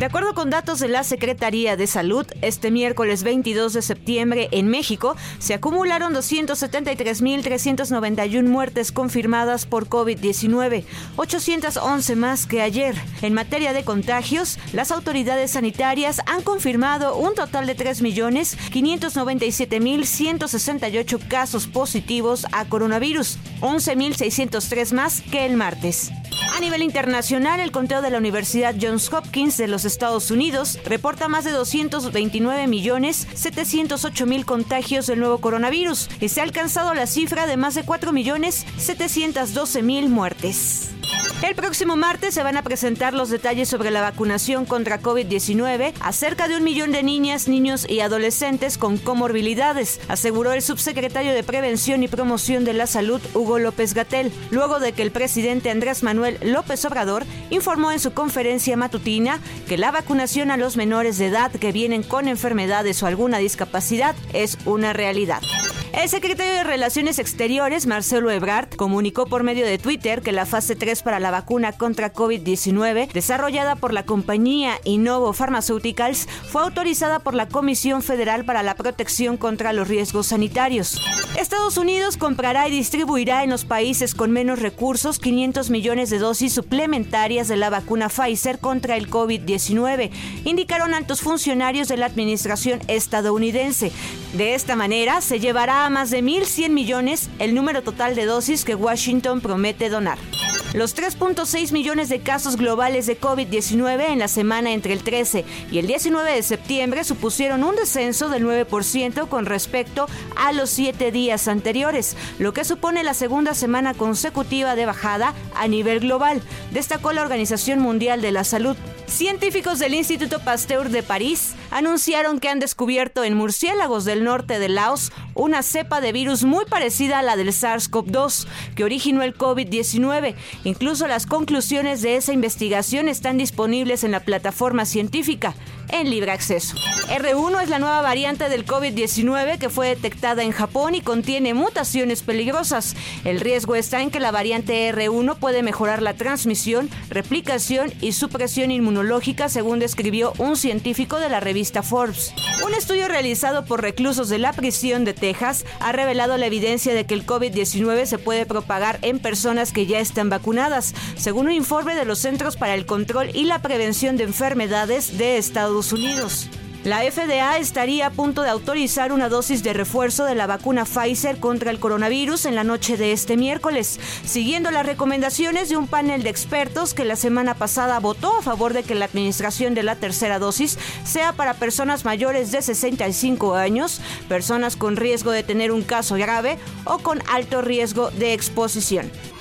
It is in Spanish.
De acuerdo con datos de la Secretaría de Salud, este miércoles 22 de septiembre en México se acumularon 273.391 muertes confirmadas por COVID-19, 811 más que ayer. En materia de contagios, las autoridades sanitarias han confirmado un total de 3.597.168 casos positivos a coronavirus, 11.603 más que el martes. A nivel internacional, el conteo de la Universidad Johns Hopkins de los Estados Unidos reporta más de 229 millones 708 mil contagios del nuevo coronavirus y se ha alcanzado la cifra de más de 4 millones 712 mil muertes. El próximo martes se van a presentar los detalles sobre la vacunación contra COVID-19 a cerca de un millón de niñas, niños y adolescentes con comorbilidades, aseguró el subsecretario de Prevención y Promoción de la Salud, Hugo López Gatel, luego de que el presidente Andrés Manuel López Obrador informó en su conferencia matutina que la vacunación a los menores de edad que vienen con enfermedades o alguna discapacidad es una realidad. El secretario de Relaciones Exteriores, Marcelo Ebrard, comunicó por medio de Twitter que la fase 3 para la vacuna contra COVID-19, desarrollada por la compañía Innovo Pharmaceuticals, fue autorizada por la Comisión Federal para la Protección contra los Riesgos Sanitarios. Estados Unidos comprará y distribuirá en los países con menos recursos 500 millones de dosis suplementarias de la vacuna Pfizer contra el COVID-19, indicaron altos funcionarios de la administración estadounidense. De esta manera, se llevará a más de 1.100 millones el número total de dosis que Washington promete donar. Los 3.6 millones de casos globales de COVID-19 en la semana entre el 13 y el 19 de septiembre supusieron un descenso del 9% con respecto a los siete días anteriores, lo que supone la segunda semana consecutiva de bajada a nivel global, destacó la Organización Mundial de la Salud. Científicos del Instituto Pasteur de París anunciaron que han descubierto en murciélagos del norte de Laos una cepa de virus muy parecida a la del SARS-CoV-2 que originó el COVID-19. Incluso las conclusiones de esa investigación están disponibles en la plataforma científica en libre acceso. R1 es la nueva variante del COVID-19 que fue detectada en Japón y contiene mutaciones peligrosas. El riesgo está en que la variante R1 puede mejorar la transmisión, replicación y supresión inmunológica, según describió un científico de la revista Forbes. Un estudio realizado por reclusos de la prisión de Texas ha revelado la evidencia de que el COVID-19 se puede propagar en personas que ya están vacunadas, según un informe de los Centros para el Control y la Prevención de Enfermedades de Unidos. La FDA estaría a punto de autorizar una dosis de refuerzo de la vacuna Pfizer contra el coronavirus en la noche de este miércoles, siguiendo las recomendaciones de un panel de expertos que la semana pasada votó a favor de que la administración de la tercera dosis sea para personas mayores de 65 años, personas con riesgo de tener un caso grave o con alto riesgo de exposición.